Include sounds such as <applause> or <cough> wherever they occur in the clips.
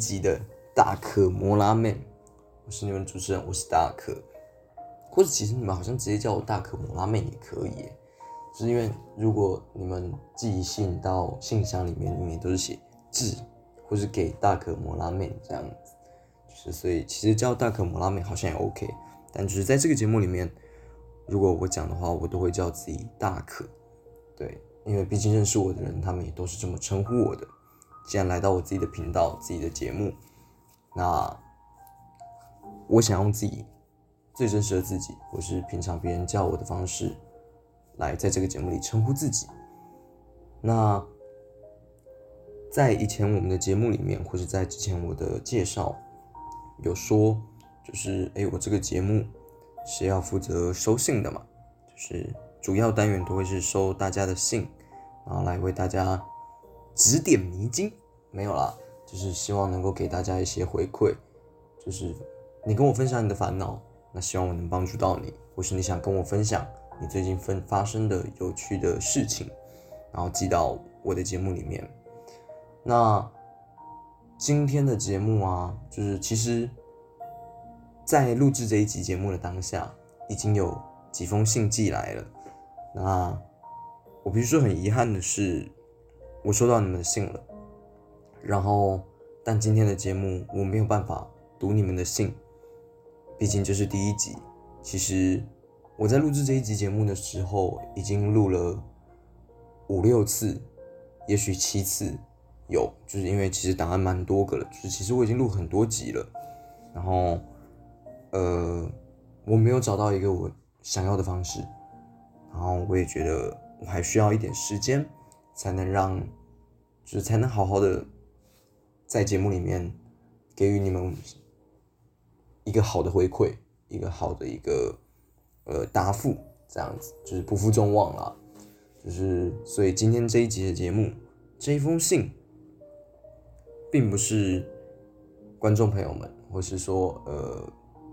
级的大可摩拉妹，我是你们主持人，我是大可，或者其实你们好像直接叫我大可摩拉妹也可以，就是因为如果你们寄信到信箱里面，里面都是写致或是给大可摩拉妹这样子，就是所以其实叫大可摩拉妹好像也 OK，但就是在这个节目里面，如果我讲的话，我都会叫自己大可，对。因为毕竟认识我的人，他们也都是这么称呼我的。既然来到我自己的频道、自己的节目，那我想用自己最真实的自己，或是平常别人叫我的方式，来在这个节目里称呼自己。那在以前我们的节目里面，或者在之前我的介绍有说，就是哎，我这个节目是要负责收信的嘛，就是。主要单元都会是收大家的信，然后来为大家指点迷津。没有啦，就是希望能够给大家一些回馈，就是你跟我分享你的烦恼，那希望我能帮助到你；或是你想跟我分享你最近分发生的有趣的事情，然后寄到我的节目里面。那今天的节目啊，就是其实，在录制这一集节目的当下，已经有几封信寄来了。那我必须说很遗憾的是，我收到你们的信了，然后但今天的节目我没有办法读你们的信，毕竟这是第一集。其实我在录制这一集节目的时候，已经录了五六次，也许七次有，就是因为其实档案蛮多个了，就是其实我已经录很多集了，然后呃我没有找到一个我想要的方式。然后我也觉得我还需要一点时间，才能让，就是才能好好的在节目里面给予你们一个好的回馈，一个好的一个呃答复，这样子就是不负众望了。就是所以今天这一集的节目，这一封信，并不是观众朋友们，或是说呃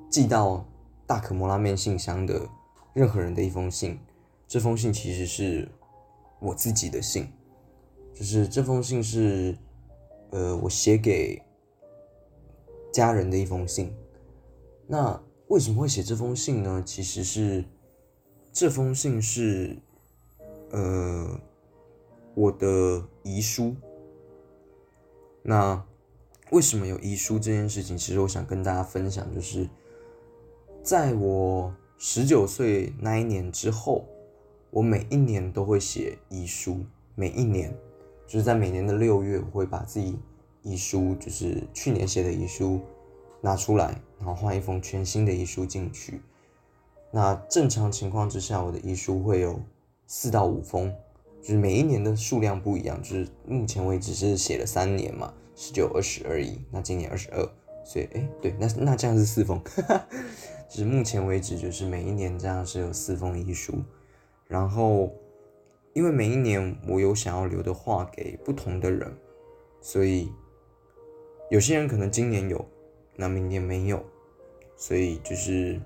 寄到大可摩拉面信箱的任何人的一封信。这封信其实是我自己的信，就是这封信是，呃，我写给家人的一封信。那为什么会写这封信呢？其实是这封信是，呃，我的遗书。那为什么有遗书这件事情？其实我想跟大家分享，就是在我十九岁那一年之后。我每一年都会写遗书，每一年就是在每年的六月，我会把自己遗书，就是去年写的遗书拿出来，然后换一封全新的遗书进去。那正常情况之下，我的遗书会有四到五封，就是每一年的数量不一样。就是目前为止是写了三年嘛，十九、二十而已。那今年二十二，所以哎，对，那那这样是四封，<laughs> 就是目前为止就是每一年这样是有四封遗书。然后，因为每一年我有想要留的话给不同的人，所以有些人可能今年有，那明年没有，所以就是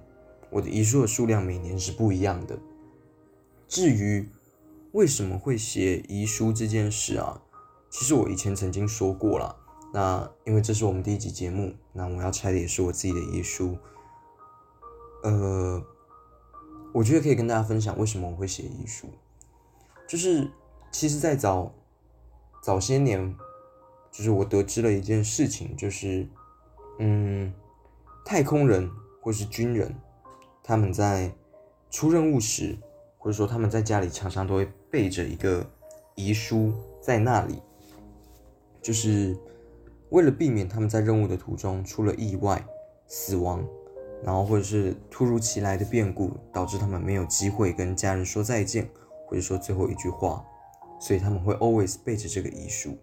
我的遗书的数量每年是不一样的。至于为什么会写遗书这件事啊，其实我以前曾经说过了。那因为这是我们第一集节目，那我要拆的也是我自己的遗书，呃。我觉得可以跟大家分享为什么我会写遗书，就是其实，在早早些年，就是我得知了一件事情，就是嗯，太空人或是军人，他们在出任务时，或者说他们在家里常常都会备着一个遗书在那里，就是为了避免他们在任务的途中出了意外死亡。然后或者是突如其来的变故导致他们没有机会跟家人说再见，或者说最后一句话，所以他们会 always 背着这个遗书。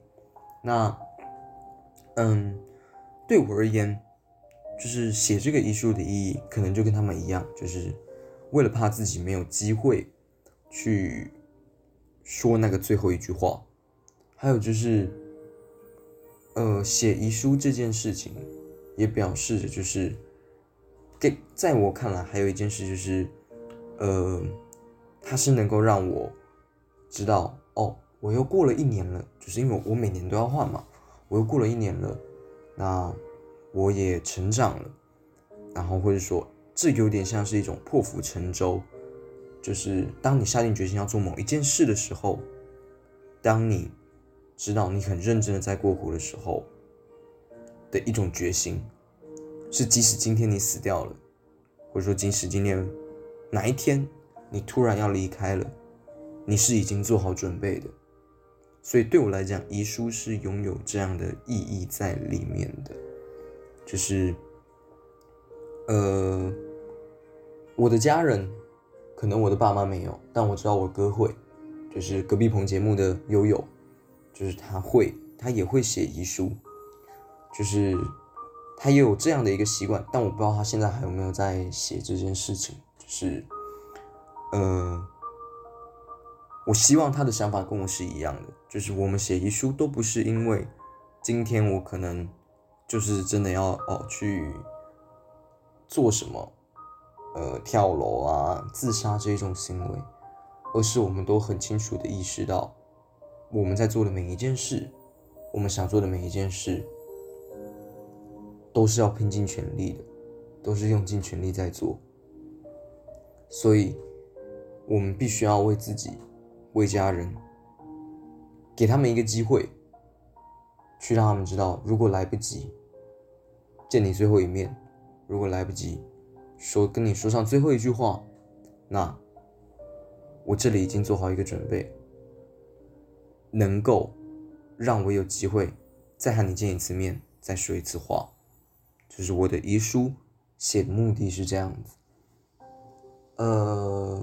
那，嗯，对我而言，就是写这个遗书的意义，可能就跟他们一样，就是为了怕自己没有机会去说那个最后一句话。还有就是，呃，写遗书这件事情，也表示着就是。给在我看来，还有一件事就是，呃，它是能够让我知道，哦，我又过了一年了，就是因为我每年都要换嘛，我又过了一年了，那我也成长了，然后或者说，这有点像是一种破釜沉舟，就是当你下定决心要做某一件事的时候，当你知道你很认真的在过活的时候的一种决心，是即使今天你死掉了，或者说即使今天哪一天你突然要离开了，你是已经做好准备的。所以对我来讲，遗书是拥有这样的意义在里面的，就是，呃，我的家人，可能我的爸妈没有，但我知道我哥会，就是隔壁棚节目的悠悠，就是他会，他也会写遗书，就是他也有这样的一个习惯，但我不知道他现在还有没有在写这件事情，就是，呃。我希望他的想法跟我是一样的，就是我们写遗书都不是因为今天我可能就是真的要哦去做什么，呃跳楼啊自杀这一种行为，而是我们都很清楚的意识到我们在做的每一件事，我们想做的每一件事，都是要拼尽全力的，都是用尽全力在做，所以我们必须要为自己。为家人，给他们一个机会，去让他们知道，如果来不及见你最后一面，如果来不及说跟你说上最后一句话，那我这里已经做好一个准备，能够让我有机会再和你见一次面，再说一次话，就是我的遗书写的目的是这样子。呃，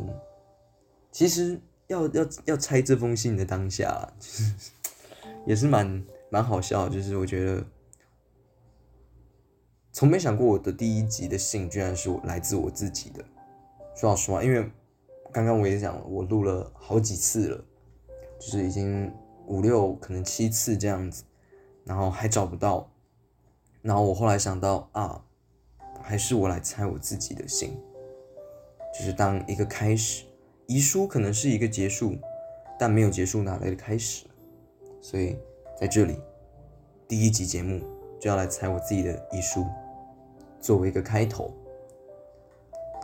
其实。要要要拆这封信的当下，就是 <laughs> 也是蛮蛮好笑。就是我觉得，从没想过我的第一集的信居然是来自我自己的。说老实话，因为刚刚我也讲了，我录了好几次了，就是已经五六可能七次这样子，然后还找不到。然后我后来想到啊，还是我来猜我自己的信，就是当一个开始。遗书可能是一个结束，但没有结束哪来的开始？所以在这里，第一集节目就要来猜我自己的遗书，作为一个开头，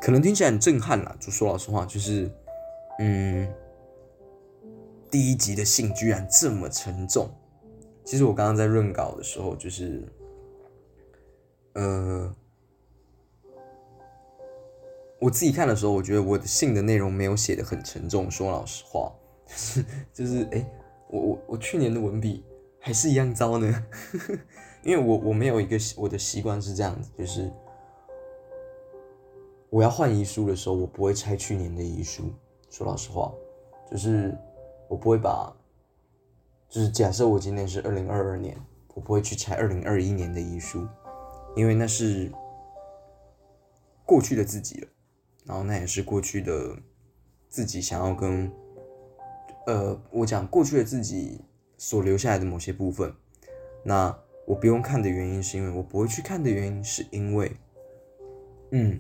可能听起来很震撼啦。就说老实话，就是，嗯，第一集的信居然这么沉重。其实我刚刚在润稿的时候，就是，呃。我自己看的时候，我觉得我的信的内容没有写的很沉重。说老实话，就是就是哎，我我我去年的文笔还是一样糟呢。<laughs> 因为我我没有一个我的习惯是这样子，就是我要换遗书的时候，我不会拆去年的遗书。说老实话，就是我不会把，就是假设我今年是二零二二年，我不会去拆二零二一年的遗书，因为那是过去的自己了。然后那也是过去的自己想要跟，呃，我讲过去的自己所留下来的某些部分。那我不用看的原因，是因为我不会去看的原因，是因为，嗯，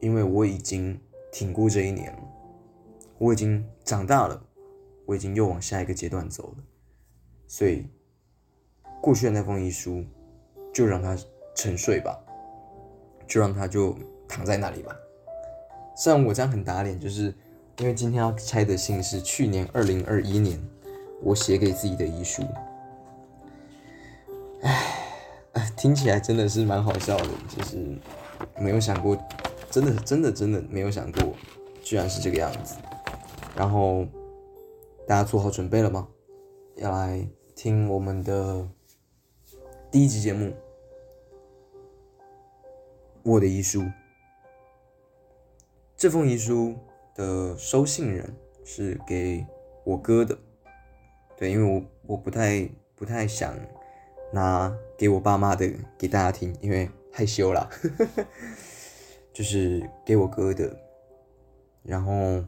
因为我已经挺过这一年了，我已经长大了，我已经又往下一个阶段走了，所以过去的那封遗书就让它沉睡吧，就让它就躺在那里吧。虽然我这样很打脸，就是因为今天要拆的信是去年二零二一年我写给自己的遗书。唉，听起来真的是蛮好笑的，就是没有想过，真的真的真的没有想过，居然是这个样子。然后大家做好准备了吗？要来听我们的第一集节目，我的遗书。这封遗书的收信人是给我哥的，对，因为我我不太不太想拿给我爸妈的给大家听，因为害羞啦，<laughs> 就是给我哥的。然后，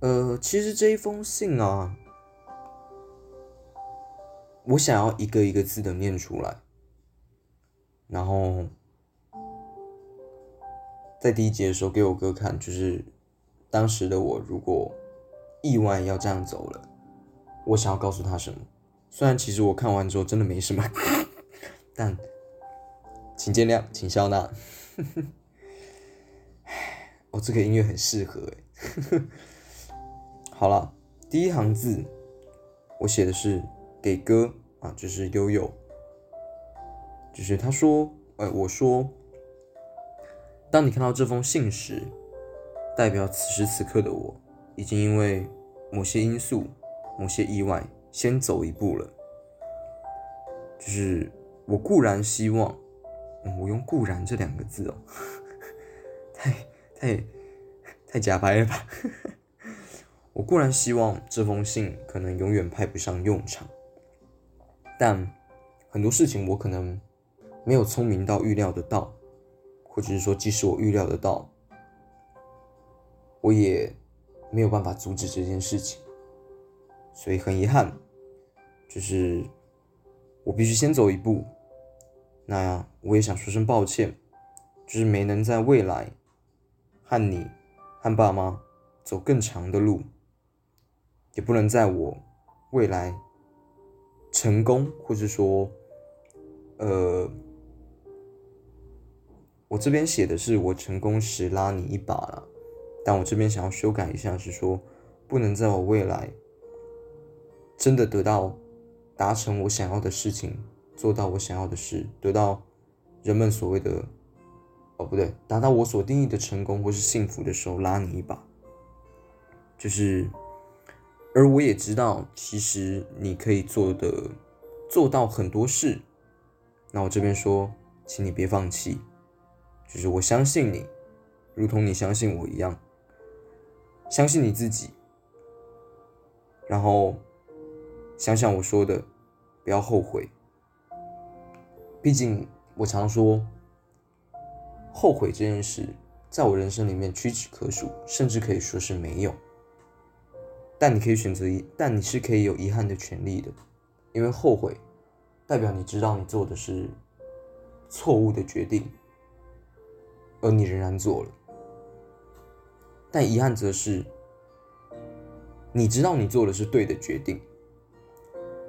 呃，其实这一封信啊，我想要一个一个字的念出来，然后。在第一节的时候给我哥看，就是当时的我，如果意外要这样走了，我想要告诉他什么？虽然其实我看完之后真的没什么，<laughs> 但请见谅，请笑纳。<laughs> 哦，这个音乐很适合哎。<laughs> 好了，第一行字我写的是给哥啊，就是悠悠，就是他说，呃，我说，当你看到这封信时，代表此时此刻的我已经因为某些因素、某些意外。先走一步了，就是我固然希望，我用“固然”这两个字哦，<laughs> 太太太假白了吧？<laughs> 我固然希望这封信可能永远派不上用场，但很多事情我可能没有聪明到预料得到，或者是说，即使我预料得到，我也没有办法阻止这件事情。所以很遗憾，就是我必须先走一步。那我也想说声抱歉，就是没能在未来和你、和爸妈走更长的路，也不能在我未来成功，或者说，呃，我这边写的是我成功时拉你一把了，但我这边想要修改一下，是说不能在我未来。真的得到达成我想要的事情，做到我想要的事，得到人们所谓的哦不对，达到我所定义的成功或是幸福的时候，拉你一把。就是，而我也知道，其实你可以做的做到很多事。那我这边说，请你别放弃，就是我相信你，如同你相信我一样，相信你自己，然后。想想我说的，不要后悔。毕竟我常说，后悔这件事在我人生里面屈指可数，甚至可以说是没有。但你可以选择遗，但你是可以有遗憾的权利的，因为后悔代表你知道你做的是错误的决定，而你仍然做了。但遗憾则是，你知道你做的是对的决定。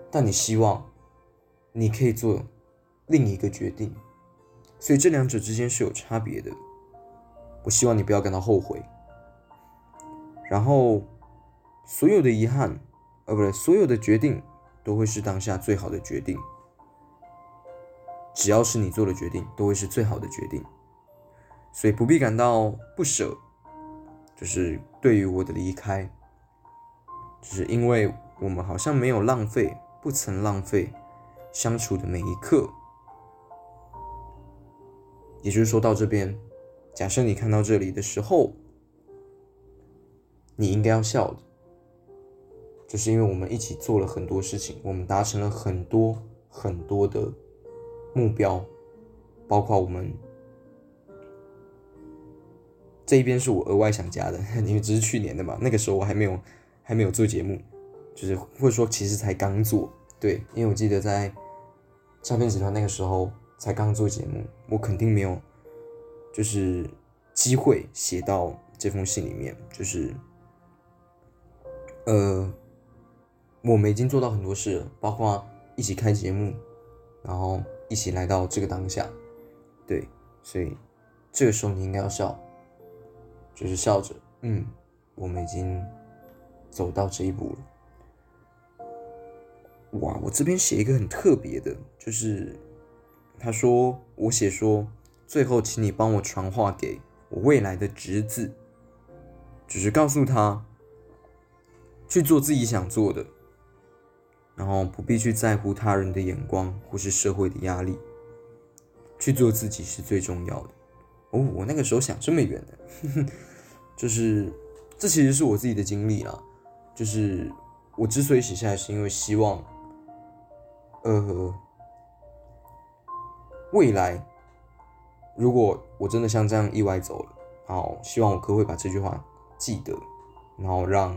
但你希望，你可以做另一个决定，所以这两者之间是有差别的。我希望你不要感到后悔。然后，所有的遗憾，呃，不对，所有的决定都会是当下最好的决定。只要是你做的决定，都会是最好的决定。所以不必感到不舍，就是对于我的离开，就是因为我们好像没有浪费。不曾浪费相处的每一刻，也就是说，到这边，假设你看到这里的时候，你应该要笑的，就是因为我们一起做了很多事情，我们达成了很多很多的目标，包括我们这一边是我额外想加的，<laughs> 因为这是去年的嘛，那个时候我还没有还没有做节目。就是或者说，其实才刚做，对，因为我记得在诈骗集团那个时候才刚做节目，我肯定没有就是机会写到这封信里面，就是呃，我们已经做到很多事了，包括一起开节目，然后一起来到这个当下，对，所以这个时候你应该要笑，就是笑着，嗯，我们已经走到这一步了。哇，我这边写一个很特别的，就是他说我写说，最后请你帮我传话给我未来的侄子，只是告诉他去做自己想做的，然后不必去在乎他人的眼光或是社会的压力，去做自己是最重要的。哦，我那个时候想这么远的，就是这其实是我自己的经历啦，就是我之所以写下来，是因为希望。呃，未来如果我真的像这样意外走了，然后希望我哥会把这句话记得，然后让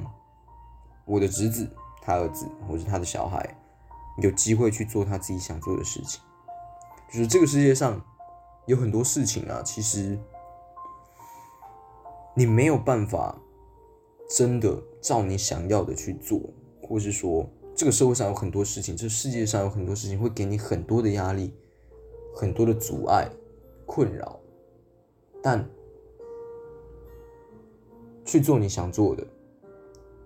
我的侄子、他儿子或者他的小孩有机会去做他自己想做的事情。就是这个世界上有很多事情啊，其实你没有办法真的照你想要的去做，或是说这个社会上有很多事情，这世界上有很多事情会给你很多的压力，很多的阻碍、困扰，但去做你想做的，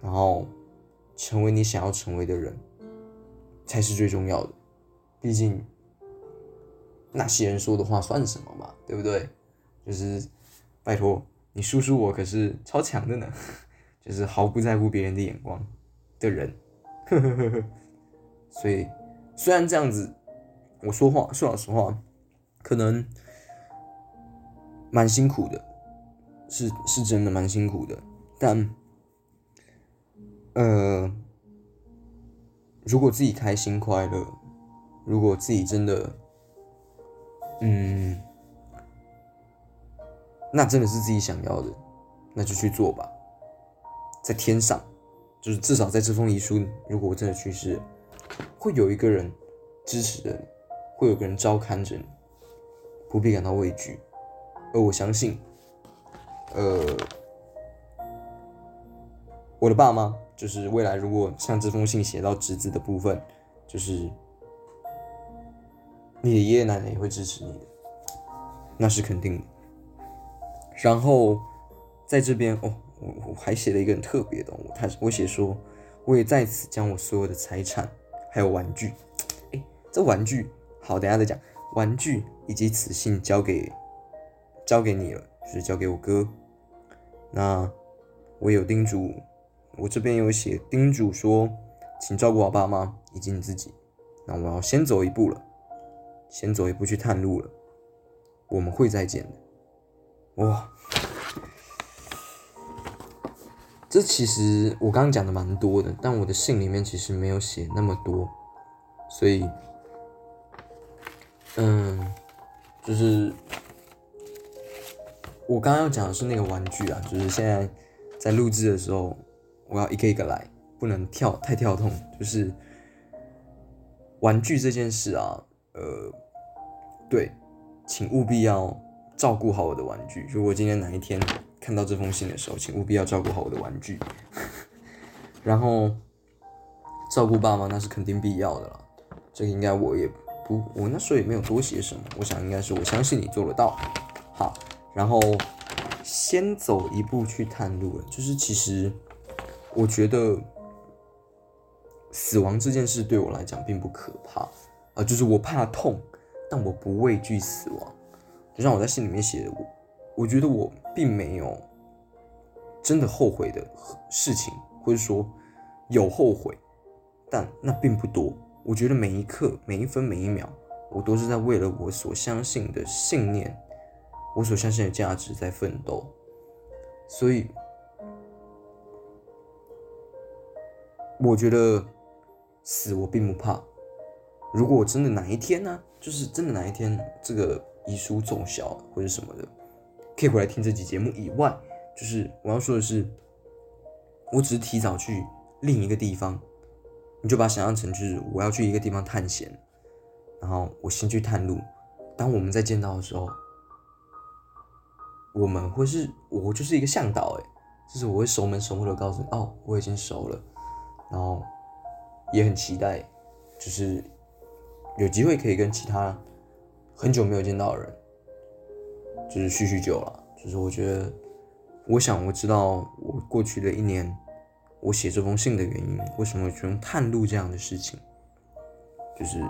然后成为你想要成为的人，才是最重要的。毕竟那些人说的话算什么嘛，对不对？就是拜托你叔叔我可是超强的呢，<laughs> 就是毫不在乎别人的眼光的人。呵呵呵呵，所以虽然这样子，我说话说老实话，可能蛮辛苦的，是是真的蛮辛苦的。但，呃，如果自己开心快乐，如果自己真的，嗯，那真的是自己想要的，那就去做吧，在天上。就是至少在这封遗书，如果我真的去世，会有一个人支持着你，会有个人照看着你，不必感到畏惧。而我相信，呃，我的爸妈，就是未来如果像这封信写到侄子的部分，就是你的爷爷奶奶也会支持你的，那是肯定的。然后在这边哦。我我还写了一个很特别的，我他我写说，我也在此将我所有的财产还有玩具，哎，这玩具好，等下再讲，玩具以及此信交给交给你了，就是交给我哥。那我有叮嘱，我这边有写叮嘱说，请照顾好爸妈以及你自己。那我要先走一步了，先走一步去探路了，我们会再见的。哇！这其实我刚刚讲的蛮多的，但我的信里面其实没有写那么多，所以，嗯，就是我刚刚要讲的是那个玩具啊，就是现在在录制的时候，我要一个一个来，不能跳太跳动。就是玩具这件事啊，呃，对，请务必要照顾好我的玩具。如果今天哪一天。看到这封信的时候，请务必要照顾好我的玩具，<laughs> 然后照顾爸妈那是肯定必要的了。这个应该我也不，我那时候也没有多写什么。我想应该是我相信你做得到。好，然后先走一步去探路了。就是其实我觉得死亡这件事对我来讲并不可怕啊，就是我怕痛，但我不畏惧死亡。就像我在信里面写的我。我觉得我并没有真的后悔的事情，或者说有后悔，但那并不多。我觉得每一刻、每一分、每一秒，我都是在为了我所相信的信念、我所相信的价值在奋斗。所以，我觉得死我并不怕。如果我真的哪一天呢，就是真的哪一天这个遗书奏效或者什么的。可以回来听这集节目以外，就是我要说的是，我只是提早去另一个地方，你就把它想象成就是我要去一个地方探险，然后我先去探路。当我们再见到的时候，我们会是我就是一个向导，哎，就是我会熟门熟路的告诉你，哦，我已经熟了，然后也很期待，就是有机会可以跟其他很久没有见到的人。就是叙叙旧了，就是我觉得，我想我知道我过去的一年，我写这封信的原因，为什么会用探路这样的事情，就是，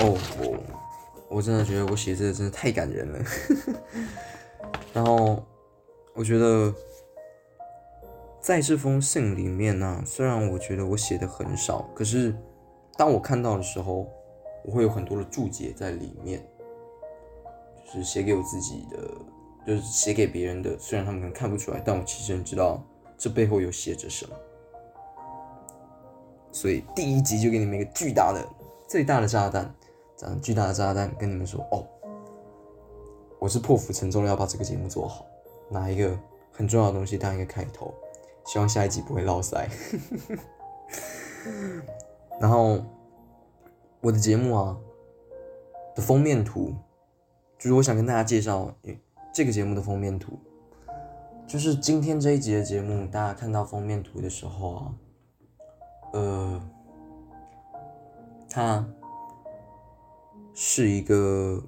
哦，我我真的觉得我写这个真的太感人了，<laughs> 然后我觉得，在这封信里面呢，虽然我觉得我写的很少，可是当我看到的时候，我会有很多的注解在里面。就是写给我自己的，就是写给别人的。虽然他们可能看不出来，但我其实很知道这背后有写着什么。所以第一集就给你们一个巨大的、最大的炸弹，这样巨大的炸弹跟你们说：哦，我是破釜沉舟的要把这个节目做好，拿一个很重要的东西当一个开头，希望下一集不会落塞。<laughs> 然后我的节目啊的封面图。就是我想跟大家介绍这个节目的封面图，就是今天这一集的节目，大家看到封面图的时候啊，呃，它是一个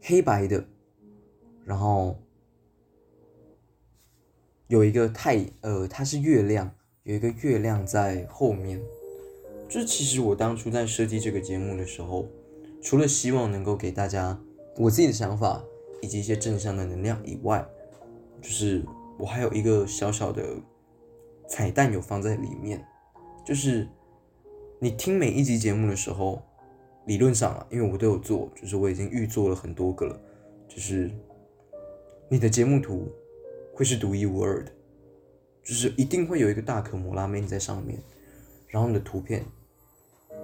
黑白的，然后有一个太呃，它是月亮，有一个月亮在后面。就是其实我当初在设计这个节目的时候，除了希望能够给大家我自己的想法以及一些正向的能量以外，就是我还有一个小小的彩蛋有放在里面，就是你听每一集节目的时候，理论上啊，因为我都有做，就是我已经预做了很多个了，就是你的节目图会是独一无二的，就是一定会有一个大可摩拉妹在上面，然后你的图片。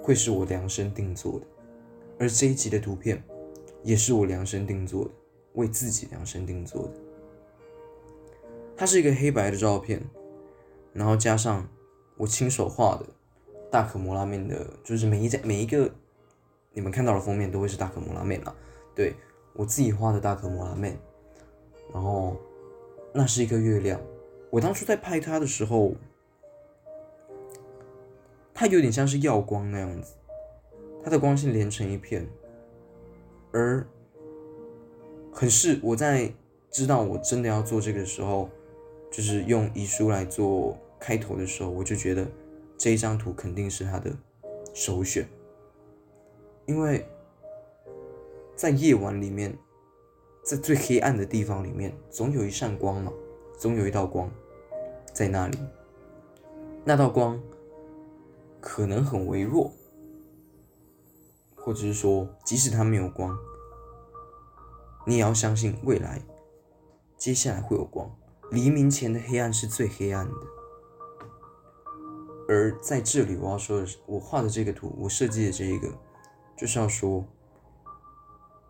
会是我量身定做的，而这一集的图片也是我量身定做的，为自己量身定做的。它是一个黑白的照片，然后加上我亲手画的大可摩拉面的，就是每一每一个你们看到的封面都会是大可摩拉面啦。对我自己画的大可摩拉面，然后那是一个月亮。我当初在拍它的时候。它有点像是耀光那样子，它的光线连成一片，而很是我在知道我真的要做这个时候，就是用遗书来做开头的时候，我就觉得这一张图肯定是他的首选，因为在夜晚里面，在最黑暗的地方里面，总有一扇光嘛，总有一道光在那里，那道光。可能很微弱，或者是说，即使它没有光，你也要相信未来，接下来会有光。黎明前的黑暗是最黑暗的。而在这里，我要说的是，我画的这个图，我设计的这一个，就是要说，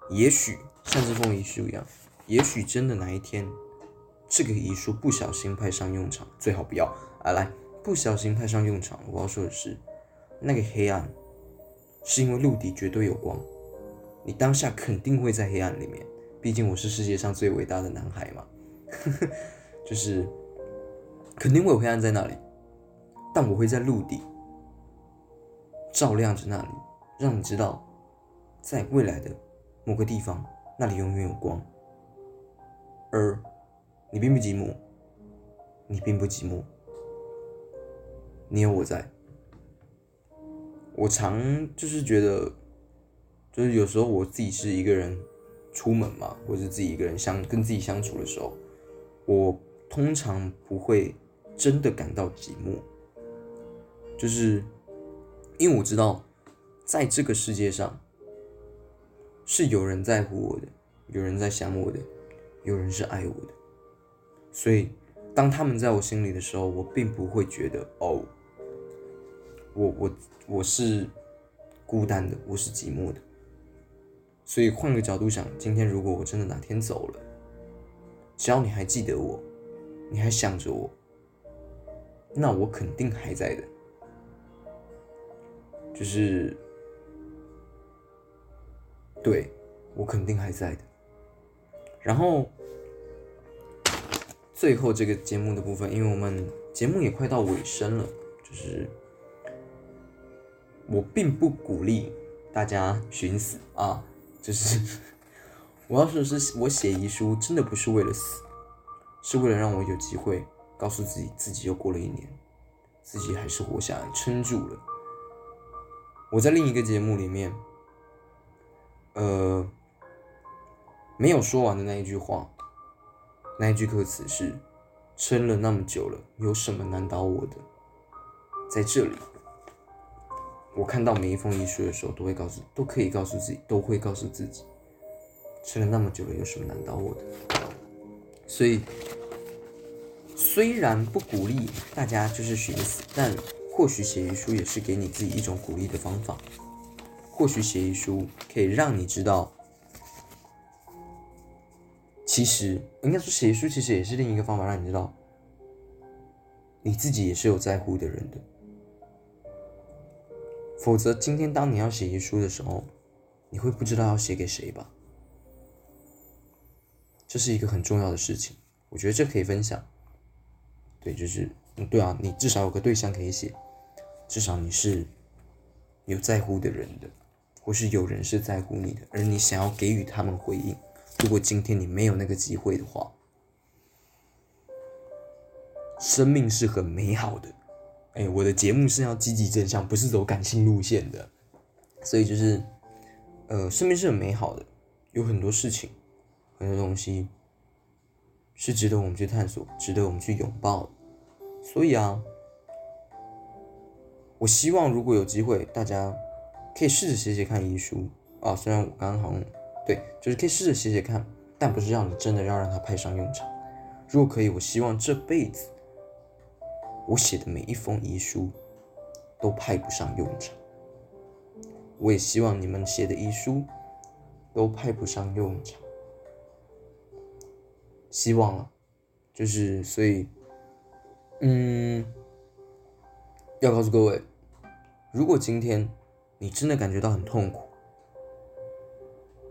也许像这封遗书一样，也许真的哪一天，这个遗书不小心派上用场，最好不要啊来。不小心派上用场。我要说的是，那个黑暗是因为陆地绝对有光，你当下肯定会在黑暗里面。毕竟我是世界上最伟大的男孩嘛，<laughs> 就是肯定会有黑暗在那里，但我会在陆地照亮着那里，让你知道，在未来的某个地方，那里永远有光。而你并不寂寞，你并不寂寞。你有我在，我常就是觉得，就是有时候我自己是一个人出门嘛，或者自己一个人相跟自己相处的时候，我通常不会真的感到寂寞，就是因为我知道，在这个世界上是有人在乎我的，有人在想我的，有人是爱我的，所以当他们在我心里的时候，我并不会觉得哦。我我我是孤单的，我是寂寞的，所以换个角度想，今天如果我真的哪天走了，只要你还记得我，你还想着我，那我肯定还在的，就是对我肯定还在的。然后最后这个节目的部分，因为我们节目也快到尾声了，就是。我并不鼓励大家寻死啊，就是我要说的是，我写遗书真的不是为了死，是为了让我有机会告诉自己，自己又过了一年，自己还是活下来，撑住了。我在另一个节目里面，呃，没有说完的那一句话，那一句歌词是：撑了那么久了，有什么难倒我的？在这里。我看到每一封遗书的时候，都会告诉，都可以告诉自己，都会告诉自己，吃了那么久了，有什么难倒我的？所以，虽然不鼓励大家就是寻死，但或许写遗书也是给你自己一种鼓励的方法。或许写遗书可以让你知道，其实应该说写遗书其实也是另一个方法，让你知道，你自己也是有在乎的人的。否则，今天当你要写遗书的时候，你会不知道要写给谁吧？这是一个很重要的事情，我觉得这可以分享。对，就是，对啊，你至少有个对象可以写。至少你是有在乎的人的，或是有人是在乎你的，而你想要给予他们回应。如果今天你没有那个机会的话，生命是很美好的。哎，我的节目是要积极正向，不是走感性路线的，所以就是，呃，生命是很美好的，有很多事情，很多东西是值得我们去探索，值得我们去拥抱。所以啊，我希望如果有机会，大家可以试着写写看遗书啊。虽然我刚刚好像对，就是可以试着写写看，但不是让你真的要让它派上用场。如果可以，我希望这辈子。我写的每一封遗书都派不上用场，我也希望你们写的遗书都派不上用场。希望啊，就是所以，嗯，要告诉各位，如果今天你真的感觉到很痛苦，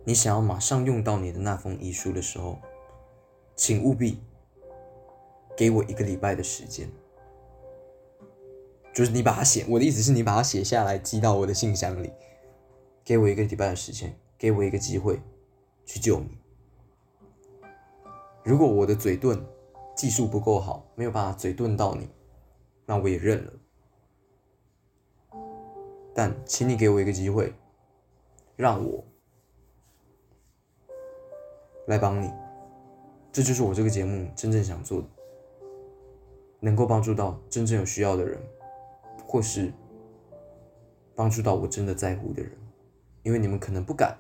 你想要马上用到你的那封遗书的时候，请务必给我一个礼拜的时间。就是你把它写，我的意思是你把它写下来，寄到我的信箱里，给我一个礼拜的时间，给我一个机会去救你。如果我的嘴遁技术不够好，没有办法嘴遁到你，那我也认了。但请你给我一个机会，让我来帮你，这就是我这个节目真正想做的，能够帮助到真正有需要的人。或是帮助到我真的在乎的人，因为你们可能不敢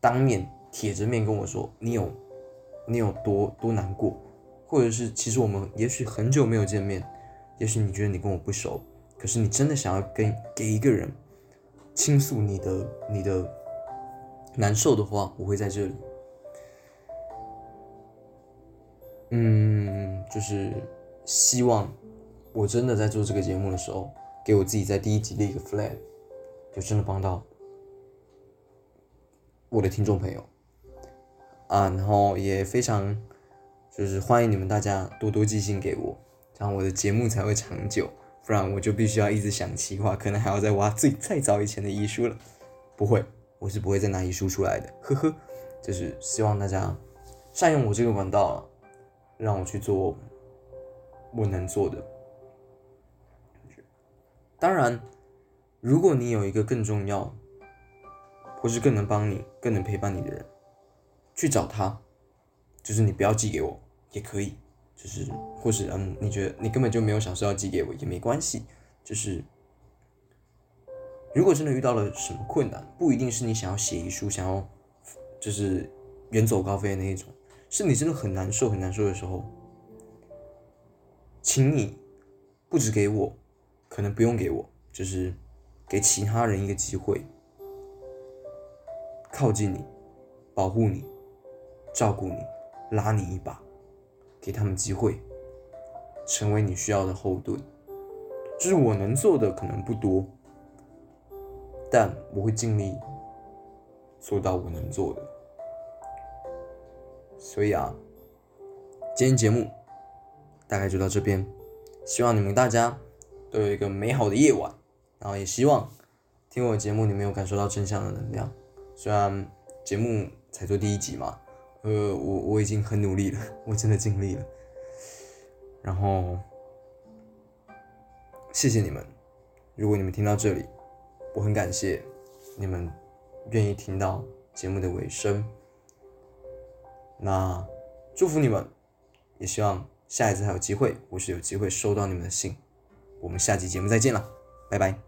当面铁着面跟我说你有你有多多难过，或者是其实我们也许很久没有见面，也许你觉得你跟我不熟，可是你真的想要跟给一个人倾诉你的你的难受的话，我会在这里。嗯，就是希望。我真的在做这个节目的时候，给我自己在第一集立一个 flag，就真的帮到我的听众朋友啊，然后也非常就是欢迎你们大家多多寄信给我，这样我的节目才会长久，不然我就必须要一直想企划，可能还要再挖最再早以前的遗书了。不会，我是不会再拿遗书出来的，呵呵，就是希望大家善用我这个管道，让我去做我能做的。当然，如果你有一个更重要，或是更能帮你、更能陪伴你的人，去找他，就是你不要寄给我也可以，就是或是嗯，你觉得你根本就没有想说要寄给我也没关系，就是如果真的遇到了什么困难，不一定是你想要写遗书、想要就是远走高飞的那一种，是你真的很难受、很难受的时候，请你不止给我。可能不用给我，就是给其他人一个机会，靠近你，保护你，照顾你，拉你一把，给他们机会，成为你需要的后盾。就是我能做的可能不多，但我会尽力做到我能做的。所以啊，今天节目大概就到这边，希望你们大家。都有一个美好的夜晚，然后也希望听我的节目你们有感受到正向的能量。虽然节目才做第一集嘛，呃，我我已经很努力了，我真的尽力了。然后谢谢你们，如果你们听到这里，我很感谢你们愿意听到节目的尾声。那祝福你们，也希望下一次还有机会，我是有机会收到你们的信。我们下期节目再见了，拜拜。